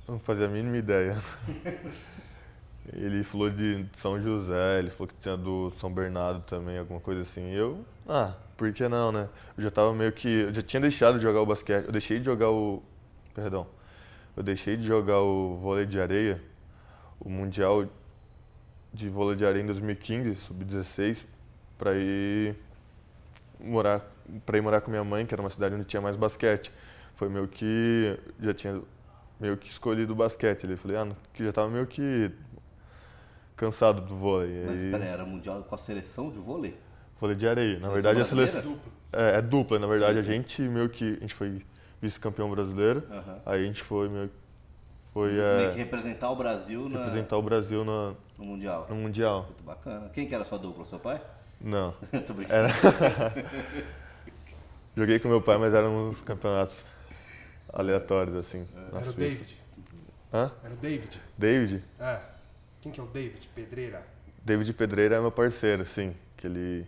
Não fazia a mínima ideia. Ele falou de São José, ele falou que tinha do São Bernardo também, alguma coisa assim. E eu, ah, por que não, né? Eu já tava meio que. Eu já tinha deixado de jogar o basquete. Eu deixei de jogar o. Perdão. Eu deixei de jogar o vôlei de areia, o Mundial de vôlei de areia em 2015, sub-16, pra ir morar para ir morar com minha mãe, que era uma cidade onde tinha mais basquete. Foi meio que já tinha meio que escolhido o basquete. Ele falei, ah, que já tava meio que cansado do vôlei. Mas Aí, peraí, era mundial com a seleção de vôlei? vôlei de areia. Na Seleção verdade, a seleção Duplo. é, é dupla. Na verdade, Sim, sim. a gente meio que a gente foi vice-campeão brasileiro. Aham. Aí a gente foi meio foi é, que representar o Brasil na- representar o Brasil no, no mundial. no mundial. Muito bacana. Quem que era sua dupla? Seu pai? Não. Tô brincando. Joguei com meu pai, mas eram uns campeonatos aleatórios assim. na Era o. David. Hã? Era o David. David? É. Quem que é o David? Pedreira. David Pedreira é meu parceiro, sim. Que ele,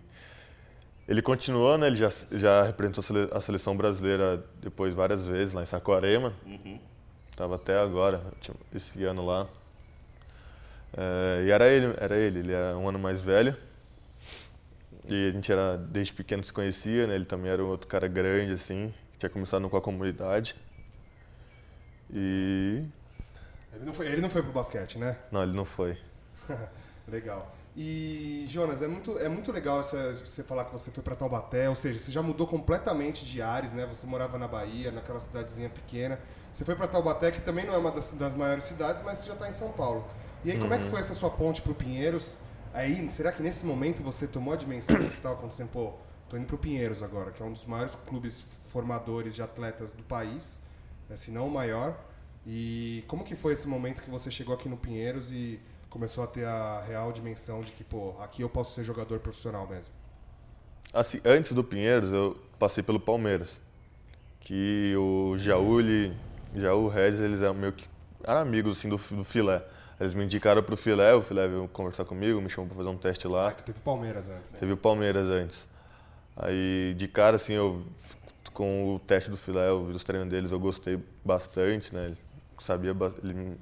ele continuou, né? Ele já, já representou a sele- a seleção brasileira depois várias vezes lá em Saquarema. Uhum. Tava até agora, esse ano lá. É, e era ele, era ele, ele era um ano mais velho. E a gente era, desde pequeno se conhecia, né? Ele também era um outro cara grande, assim, que tinha começado com a comunidade. E. Ele não foi, ele não foi pro basquete, né? Não, ele não foi. Legal. E, Jonas, é muito, é muito legal essa, você falar que você foi para Taubaté, ou seja, você já mudou completamente de ares, né? Você morava na Bahia, naquela cidadezinha pequena. Você foi para Taubaté, que também não é uma das, das maiores cidades, mas você já está em São Paulo. E aí, como é que foi essa sua ponte pro Pinheiros? Aí, será que nesse momento você tomou a dimensão do que estava acontecendo? Pô, tô indo pro Pinheiros agora, que é um dos maiores clubes formadores de atletas do país, né, se não o maior. E como que foi esse momento que você chegou aqui no Pinheiros e começou a ter a real dimensão de que, pô, aqui eu posso ser jogador profissional mesmo? Assim, antes do Pinheiros, eu passei pelo Palmeiras. Que o Jaú, ele, Jaú, o Regis, eles eram meio que eram amigos assim, do, do filé. Eles me indicaram pro filé, o filé veio conversar comigo, me chamou pra fazer um teste Ah, lá. que teve Palmeiras antes, né? Teve o Palmeiras antes. Aí, de cara, assim, eu, com o teste do filé, eu vi os treinos deles, eu gostei bastante, né? Ele sabia, ele,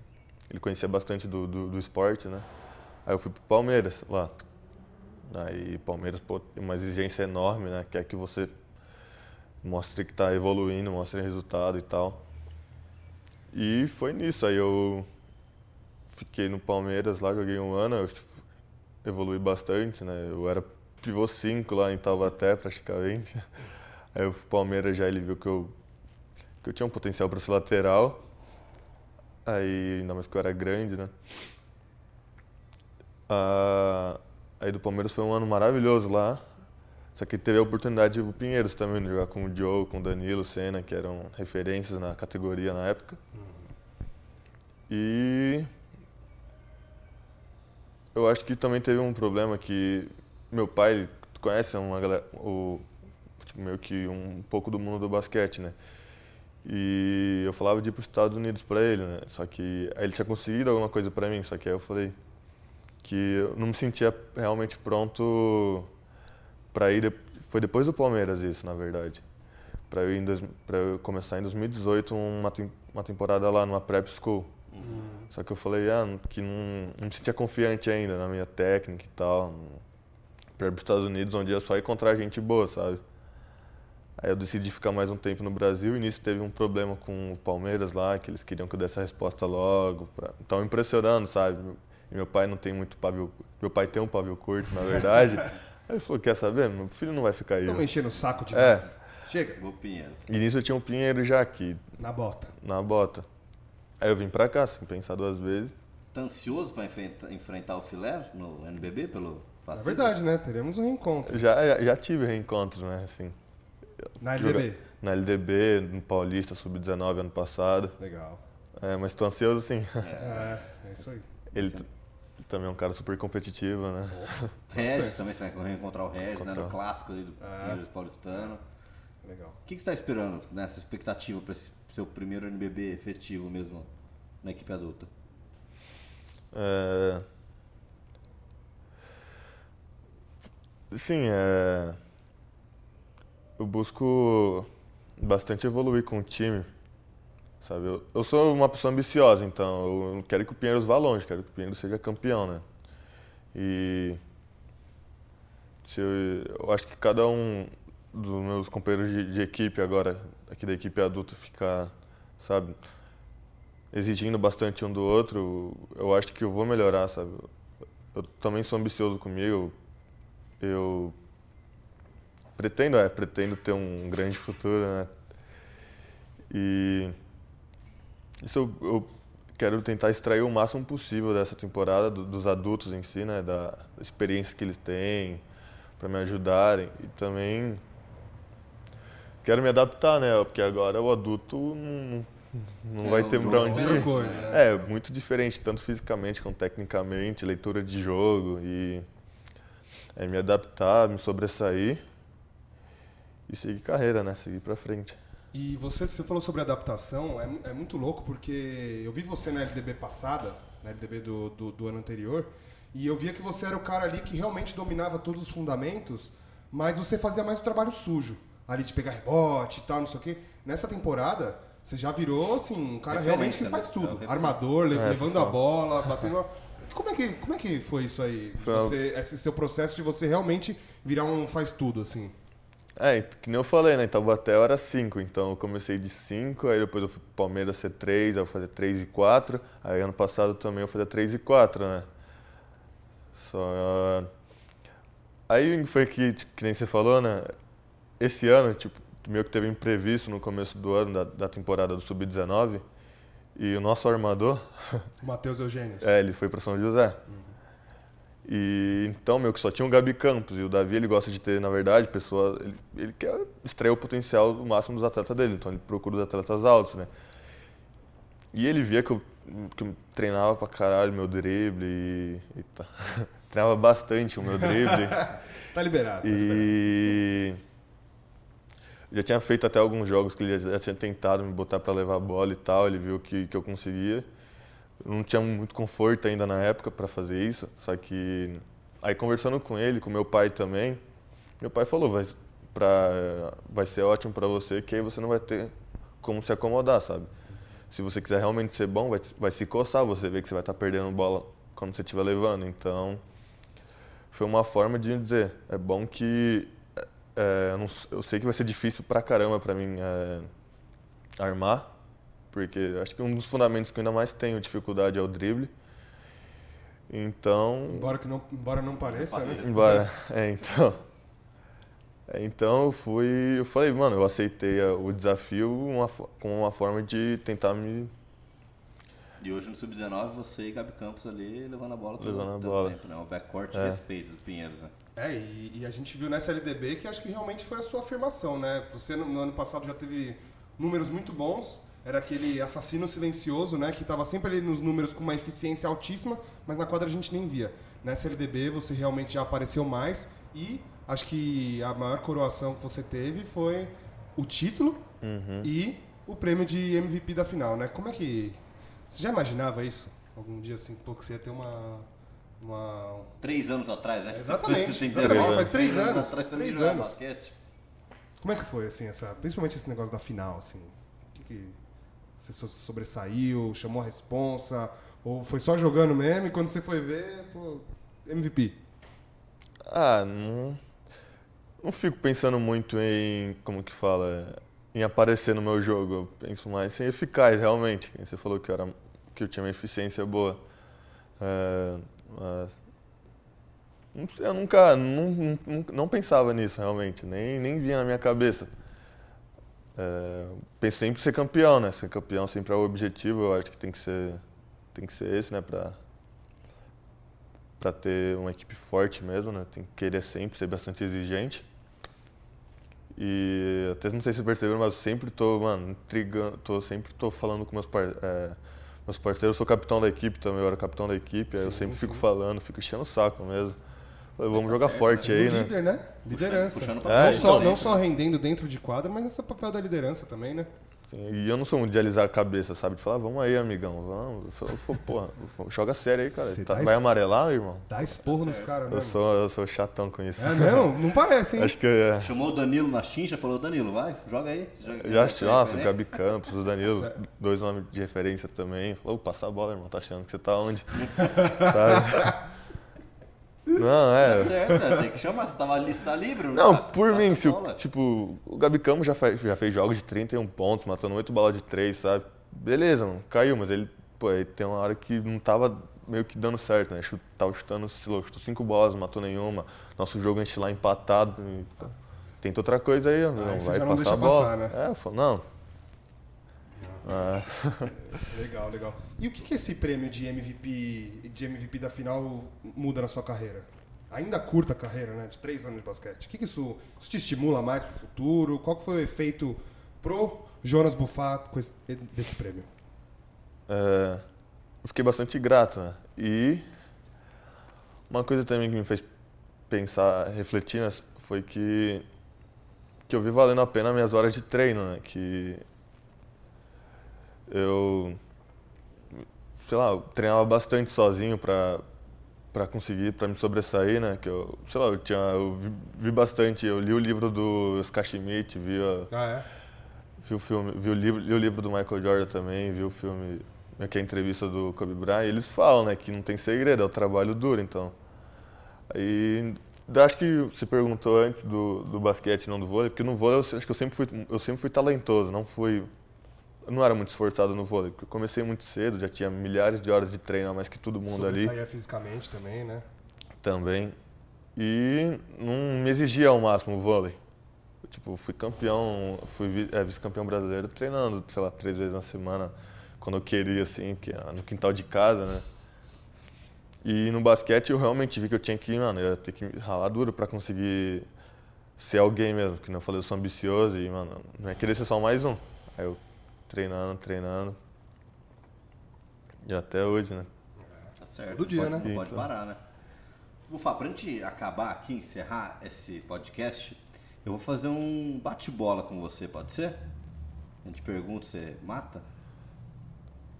ele conhecia bastante do, do, do esporte, né? Aí eu fui pro Palmeiras lá. Aí, Palmeiras, pô, tem uma exigência enorme, né? Quer que você mostre que tá evoluindo, mostre resultado e tal. E foi nisso. Aí eu fiquei no Palmeiras lá, joguei um ano, eu evolui bastante, né? Eu era pivô 5 lá em Taubaté, praticamente. Aí eu fui pro Palmeiras já, ele viu que eu, que eu tinha um potencial para ser lateral. Aí, ainda mais que eu era grande, né? Ah, aí do Palmeiras foi um ano maravilhoso lá. Só que teve a oportunidade pro Pinheiros também, de jogar com o Joe, com o Danilo, Senna, que eram referências na categoria na época. E eu acho que também teve um problema que meu pai conhece uma galera, o tipo, meio que um pouco do mundo do basquete, né? E eu falava de ir para os Estados Unidos para ele, né? Só que aí ele tinha conseguido alguma coisa para mim, só que aí eu falei que eu não me sentia realmente pronto para ir. Foi depois do Palmeiras isso, na verdade. Para eu, ir em eu começar em 2018 uma, uma temporada lá numa prep school. Só que eu falei ah, que não, não me sentia confiante ainda na minha técnica e tal. Para ir para os Estados Unidos, onde ia só encontrar gente boa, sabe? Aí eu decidi ficar mais um tempo no Brasil e nisso teve um problema com o Palmeiras lá, que eles queriam que eu desse a resposta logo. Pra... Estavam impressionando, sabe? E meu pai não tem muito pavio. Meu pai tem um pavio curto, na verdade. Aí ele falou: quer saber? Meu filho não vai ficar aí. Estão não." enchendo o saco demais. Chega, Gol Pinheiro. E nisso eu tinha um Pinheiro já aqui, na bota. na bota. Aí eu vim pra cá, sem pensar duas vezes. Tá ansioso pra enfrenta- enfrentar o filé no NBB pelo É verdade, né? Teremos um reencontro. Já, já, já tive reencontros, né? Assim, Na joga- LDB. na LDB, no Paulista, Sub-19 ano passado. Legal. É, mas tô ansioso sim. É, é isso aí. Ele também é um cara super competitivo, né? Regis também, você vai reencontrar o Regis, né? No Encontrar. clássico aí do É. Paulistano. Legal. O que, que você está esperando nessa expectativa para esse seu primeiro NBB efetivo mesmo na equipe adulta? É... Sim, é... eu busco bastante evoluir com o time, sabe? Eu, eu sou uma pessoa ambiciosa, então eu quero que o Pinheiros vá longe, quero que o Pinheiros seja campeão, né? E se eu, eu acho que cada um dos meus companheiros de, de equipe agora, aqui da equipe adulta, ficar, sabe, exigindo bastante um do outro, eu acho que eu vou melhorar, sabe? Eu também sou ambicioso comigo. Eu pretendo, é, pretendo ter um grande futuro, né? E isso eu, eu quero tentar extrair o máximo possível dessa temporada do- dos adultos em si, né? Da, da experiência que eles têm para me ajudarem e também quero me adaptar, né? Porque agora o adulto não, não É, vai ter jogo pra onde ir. coisa, né? É, muito diferente, tanto fisicamente quanto tecnicamente, leitura de jogo e é, me adaptar, me sobressair e seguir carreira, né? Seguir pra frente. E você, você falou sobre adaptação, é, é muito louco porque eu vi você na LDB passada, na LDB do, do, do ano anterior, e eu via que você era o cara ali que realmente dominava todos os fundamentos, mas você fazia mais o trabalho sujo, ali de pegar rebote e tal, não sei o quê. Nessa temporada, você já virou, assim, um cara realmente que né? faz É, tudo. referência. Armador, le- É, levando a bola, batendo... a- Como é, que, como é que foi isso aí? Você, esse seu processo de você realmente virar um faz tudo, assim. É, que nem eu falei, né? Taubaté eu era 5, então eu comecei de 5, aí depois eu fui pro Palmeiras ser 3, aí eu fazia 3 e 4, aí ano passado também eu fazia 3 e 4, né? Só. Aí foi que, tipo, que nem você falou, né? Esse ano, tipo, meio que teve imprevisto no começo do ano, da, da temporada do Sub-19, e o nosso armador, Matheus Eugênio. é, ele foi para São José. E então, meu, que só tinha o Gabi Campos. E o Davi, ele gosta de ter, na verdade, pessoa. Ele, ele quer extrair o potencial do máximo dos atletas dele. Então, ele procura os atletas altos, né? E ele via que eu, que eu treinava pra caralho meu drible. E, e tá- treinava bastante o meu drible. Tá liberado. tá liberado. E já tinha feito até alguns jogos que ele já tinha tentado me botar para levar a bola e tal, ele viu que, que eu conseguia. Não tinha muito conforto ainda na época para fazer isso, só que aí conversando com ele, com meu pai também, meu pai falou, vai, pra, vai ser ótimo para você, que aí você não vai ter como se acomodar, sabe? Se você quiser realmente ser bom, vai, vai se coçar, você vê que você vai estar perdendo bola quando você estiver levando, então foi uma forma de dizer, é bom que é, eu, não eu sei que vai ser difícil pra caramba pra mim é, armar, porque acho que um dos fundamentos que eu ainda mais tenho dificuldade é o drible. Então, Embora, que não, embora não pareça, né? embora, é, então, é, então eu fui, eu falei, mano, eu aceitei o desafio uma como uma forma de tentar me E hoje no Sub-19 você e Gabi Campos ali levando a bola todo, Levando a todo bola. tempo, né? O backcourt de É. respeito do Pinheiros, né? É, e, e a gente viu nessa LDB que acho que realmente foi a sua afirmação, né? Você no, no ano passado já teve números muito bons, era aquele assassino silencioso, né? Que estava sempre ali nos números com uma eficiência altíssima, mas na quadra a gente nem via. Nessa LDB você realmente já apareceu mais e acho que a maior coroação que você teve foi o título e o prêmio de MVP da final, né? Como é que... Você já imaginava isso? Algum dia assim, pô, que você ia ter uma... uma Três anos atrás, né? Exatamente, Você tem exatamente, 19, faz três anos, atrás você três anos. basquete. Como é que foi, assim, essa, principalmente esse negócio da final, assim? O que, que você so- sobressaiu, chamou a responsa, ou foi só jogando mesmo e quando você foi ver, pô, MVP? Ah, não, não fico pensando muito em, como que fala, em aparecer no meu jogo. Eu penso mais em eficaz, realmente. Você falou que era, que eu tinha uma eficiência boa. É, eu nunca, não, não, não, pensava nisso, realmente. Nem, nem vinha na minha cabeça. É, pensei sempre ser campeão, né? Ser campeão sempre é o objetivo. Eu acho que tem que ser, tem que ser esse, né? Pra, pra ter uma equipe forte mesmo, né? Tem que querer sempre ser bastante exigente. E até não sei se perceberam, mas eu sempre tô, mano, intrigando, tô, sempre tô falando com meus, par, é, meus parceiros. Eu sou capitão da equipe também, eu era capitão da equipe, sim, aí eu sempre sim. fico falando, fico enchendo o saco mesmo. Vamos tá jogar certo, forte né? aí, né? Líder, né? Liderança. Puxando, puxando é, não, só, não só rendendo dentro de quadra, mas esse papel da liderança também, né? E eu não sou um de alisar a cabeça, sabe? De falar, vamos aí, amigão, vamos. Eu falo, porra, joga sério aí, cara. Tá, vai amarelar, irmão? Dá esporro tá nos caras, né? Eu sou, eu sou chatão com isso. É mesmo? Não parece, hein? Acho que é. Chamou o Danilo na chincha, falou, Danilo, vai, joga aí. Joga, Já acho, nossa, o Gabi Campos, o Danilo, dois nomes de referência também. Falou, passa a bola, irmão, tá achando que você tá onde? sabe? Não, é. Tá certo, tem que chamar. Você tava lista tá livre, não? Não, por mim, se, tipo, o Gabi Campos já, fez, já fez jogos de 31 pontos, matando 8 balas de 3, sabe? Beleza, mano, caiu, mas ele, pô, ele tem uma hora que não tava meio que dando certo, né? Chut, tava chutando, chutou 5 bolas, não matou nenhuma. Nosso jogo a gente lá empatado. Tenta outra coisa aí, ah, não vai passar a bola. Passar, né? É, eu falo, não, ah. legal, legal. E o que, que esse prêmio de MVP, de MVP da final muda na sua carreira? Ainda curta a carreira, né? De três anos de basquete. O que, que isso, isso te estimula mais para o futuro? Qual foi o efeito pro Jonas Buffat com esse, desse prêmio? É, eu fiquei bastante grato, né? E uma coisa também que me fez pensar, refletir, né, foi que que eu vi valendo a pena minhas horas de treino, né? Que eu sei lá, eu treinava bastante sozinho para para conseguir, para me sobressair, né? Que eu, sei lá, eu tinha, eu vi, vi bastante, eu li o livro do Schmidt, vi a, ah, é? vi o filme, vi o livro, li o livro do Michael Jordan também, vi o filme, que é a entrevista do Kobe Bryant, eles falam, né, que não tem segredo, é o trabalho duro, então. Aí, acho que você perguntou antes do, do basquete, não do vôlei, porque no vôlei eu acho que eu sempre fui, eu sempre fui talentoso, não fui eu não era muito esforçado no vôlei, porque eu comecei muito cedo, já tinha milhares de horas de treino a mais que todo mundo ali. Saía fisicamente também, né? Também. E não me exigia ao máximo o vôlei. Eu, tipo, fui campeão, fui é, vice-campeão brasileiro treinando, sei lá, três vezes na semana, quando eu queria, assim, que no quintal de casa, né? E no basquete eu realmente vi que eu tinha que, mano, eu ia ter que ralar duro para conseguir ser alguém mesmo, que não falei, eu sou ambicioso e, mano, não é querer ser só mais um. Aí eu treinando, treinando. E até hoje, né? Tá certo. Todo dia, pode, né? Não pode parar, né? Bufá, pra gente acabar aqui, encerrar esse podcast, eu vou fazer um bate-bola com você, pode ser? A gente pergunta, você mata?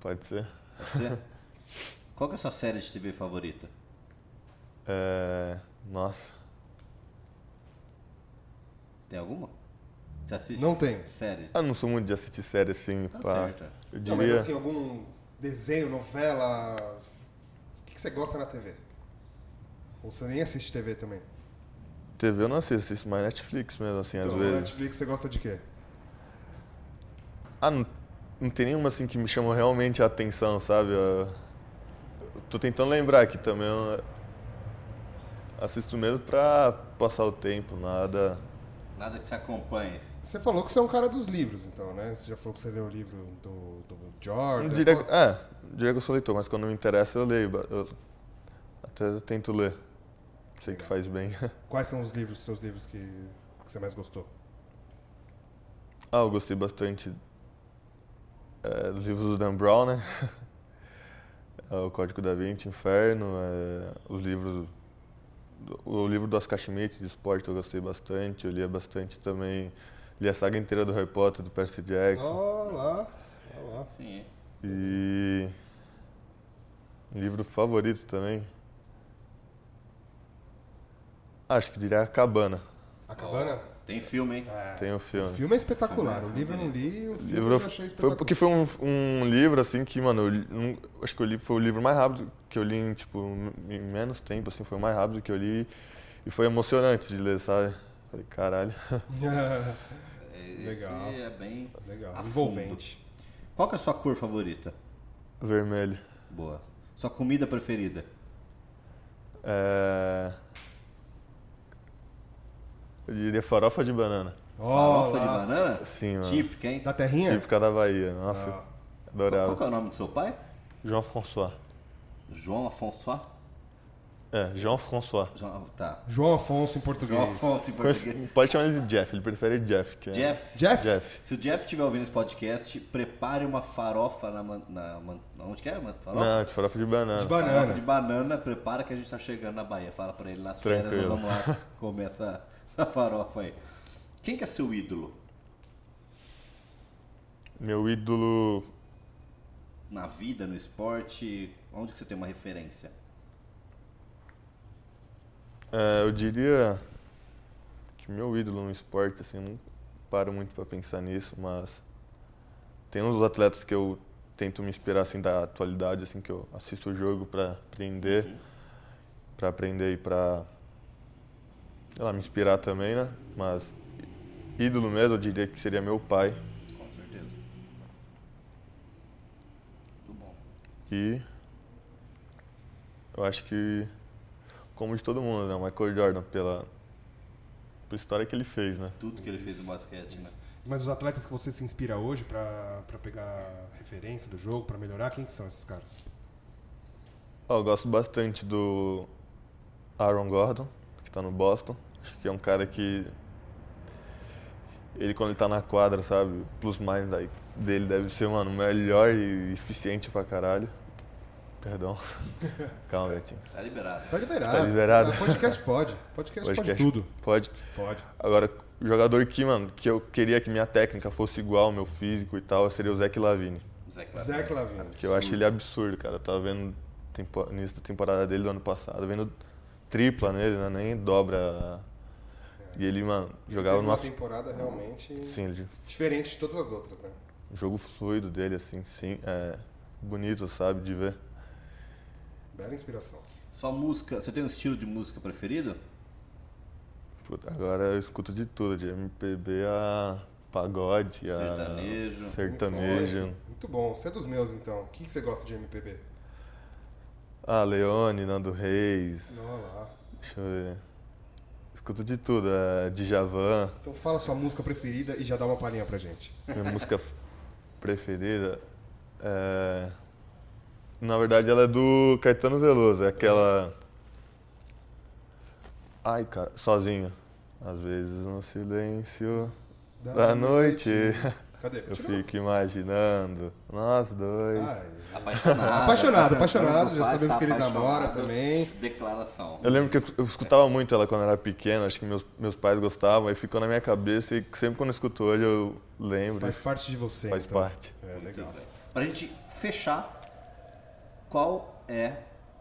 Pode ser. Pode ser? Qual é a sua série de TV favorita? É... Nossa. Tem alguma? Você assiste não tem. Série? Ah, não sou muito de assistir série assim. Tá pá. certo. Eu diria... Não, mas assim, algum desenho, novela. O que você gosta na TV? Ou você nem assiste TV também? TV eu não assisto, assisto mais Netflix mesmo, assim, então, às vezes. Netflix você gosta de quê? Ah, não, não tem nenhuma assim que me chama realmente a atenção, sabe? Eu, tô tentando lembrar aqui também. Eu assisto mesmo pra passar o tempo, nada. Nada que se acompanhe. Você falou que você é um cara dos livros, então, né? Você já falou que você leu o livro do, do Jordan. Diria, é, diria que eu sou leitor, mas quando me interessa eu leio. Eu até tento ler. Sei Legal. que faz bem. Quais são os livros, seus livros que, que você mais gostou? Ah, eu gostei bastante é, dos livros do Dan Brown, né? É, o Código da Vinci, Inferno, é, os livros o livro do Oscar Schmidt de esporte eu gostei bastante, eu lia bastante também, li a saga inteira do Harry Potter, do Percy Jackson. Oh, lá, oh, lá. Sim. E livro favorito também. Acho que diria A Cabana. A Cabana? Tem filme, hein? É. Tem um filme. O filme é espetacular. O, o livro eu não li, o filme livro eu achei espetacular. Foi porque foi um, um livro, assim, que, mano, eu, acho que eu li, foi o livro mais rápido que eu li em, tipo, em menos tempo, assim, foi o mais rápido que eu li. E foi emocionante de ler, sabe? Falei, caralho. Esse Legal. é bem Legal. Envolvente. Qual que é a sua cor favorita? Vermelho. Boa. Sua comida preferida? É... Eu diria farofa de banana. Farofa de lá. banana? Sim, mano. Típica, hein? Da terrinha? Típica da Bahia. Nossa, Ah. adorava. Qual que é o nome do seu pai? João François. João Afonso? É, João François. João, tá. João Afonso em português. João Afonso em português. Pode chamar ele de Jeff, ele prefere Jeff. Que é- Jeff. Jeff? Jeff. Se o Jeff estiver ouvindo esse podcast, prepare uma farofa na... na, man- onde que é? mano? Farofa? Não, de farofa de banana. De banana. Farofa de banana, prepara que a gente tá chegando na Bahia. Fala pra ele nas férias, nós Tranquilo. vamos lá comer essa, farofa aí. Quem que é seu ídolo? Meu ídolo. Na vida, no esporte? Onde que você tem uma referência? é, eu diria que meu ídolo no esporte, assim, eu não paro muito pra pensar nisso, mas tem uns atletas que eu tento me inspirar assim da atualidade, assim que eu assisto o jogo pra aprender, pra aprender e pra sei lá, me inspirar também, né? Mas ídolo mesmo, eu diria que seria meu pai Com certeza. Muito bom. e eu acho que como de todo mundo, né? O Michael Jordan pela pela história que ele fez, né? Tudo que ele fez no basquete, né? Mas os atletas que você se inspira hoje pra, pra pegar referência do jogo, pra melhorar, quem que são esses caras? Ó, eu gosto bastante do Aaron Gordon, tá no Boston. Acho que é um cara que. Ele, quando ele tá na quadra, sabe? Plus mais daí dele deve ser, mano, melhor e eficiente pra caralho. Perdão. Calma, Betinho. Tá liberado. Tá liberado. Tá liberado. Ah, Podcast pode. Podcast, pode Podcast. tudo. Pode. Pode. Agora, o jogador que, mano, que eu queria que minha técnica fosse igual ao meu físico e tal, seria o Zach Lavine. Zé Clavino. Que eu acho ele absurdo, cara. Eu tava vendo tempo, início da temporada dele do ano passado, vendo tripla nele, né? Nem dobra. E ele, mano, jogava Teve uma numa. temporada realmente Sim, ele, diferente de todas as outras, né? um jogo fluido dele, assim, sim. É bonito, sabe, de ver. Bela inspiração. Sua música, você tem um estilo de música preferido? Puta, agora eu escuto de tudo, de MPB a pagode, a Sertanejo. sertanejo. Muito bom. Você é dos meus, então. O que que você gosta de MPB? Ah, Leone, Nando Reis, Olha lá. deixa eu ver. Escuto de tudo, é Djavan. Então fala sua música preferida e já dá uma palhinha pra gente. Minha música preferida é. Na verdade, ela é do Caetano Veloso, é aquela. Ai, cara, sozinho. Às vezes no silêncio da noite Cadê? eu fico imaginando nós dois. Ai. Apaixonado. Apaixonado, apaixonado. Já sabemos tá que ele namora também. Declaração. Eu lembro que eu, escutava muito ela quando eu era pequeno, acho que meus, meus pais gostavam, aí ficou na minha cabeça e sempre quando eu escuto hoje eu lembro. Faz parte de você, Faz então. parte. É, legal. Pra gente fechar, qual é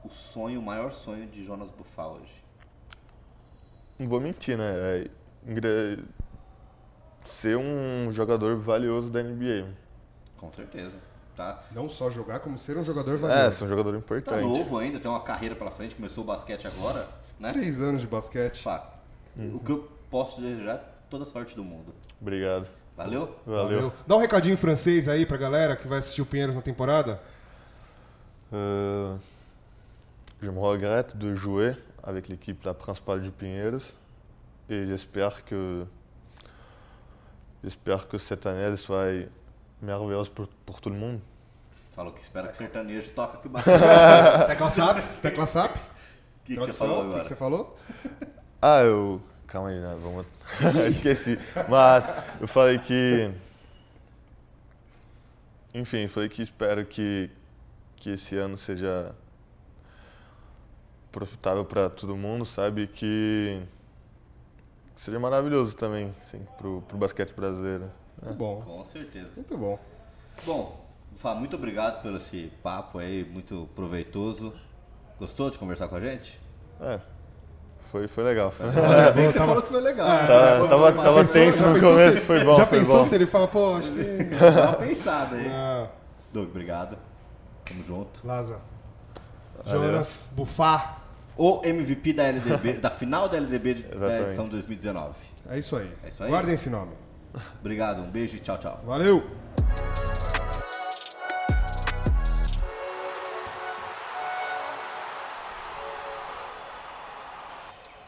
o sonho, o maior sonho de Jonas Buffal hoje? Não vou mentir, né? É ser um jogador valioso da NBA. Com certeza. Tá, Não só jogar, como ser um jogador É, valioso. ser um jogador tá importante. novo ainda, tem uma carreira pela frente, começou o basquete agora, né? Três anos de basquete. Pá, O que eu posso desejar é toda a sorte do mundo. Obrigado. Valeu? Valeu. Dá um recadinho em francês aí pra galera que vai assistir o Pinheiros na temporada. Euh, je me regrette de jouer avec l'équipe la principale du Pinheiros et j'espère que j'espère que cette année elle soit merveilleuse pour, pour tout le monde. Falou que espera que sertanejo toca que o basquete. Tecla SAP? Tecla SAP? O que, que você falou O que agora? que você falou? Ah, eu. Calma aí, né? Vamos. Esqueci. Mas eu falei que. Enfim, falei que espero que, que esse ano seja profitável para todo mundo, sabe? Que seja maravilhoso também, assim, pro, pro basquete brasileiro. Muito bom. Com certeza. Muito bom. Bom, Fá, muito obrigado pelo esse papo aí, muito proveitoso. Gostou de conversar com a gente? É, foi, foi legal. Foi. Bem que você falou que foi legal. né? Tava, tava, tava tenso no começo, se- foi bom. Já foi pensou bom. se ele fala, pô, acho que. Dá uma pensada aí. Ah, Doug, obrigado. Tamo junto. Laza. Jonas, Bufar. O MVP da LDB, da final da LDB de- da edição 2019. É isso aí. É isso aí. Guardem esse nome. Obrigado, um beijo e tchau, tchau. Valeu!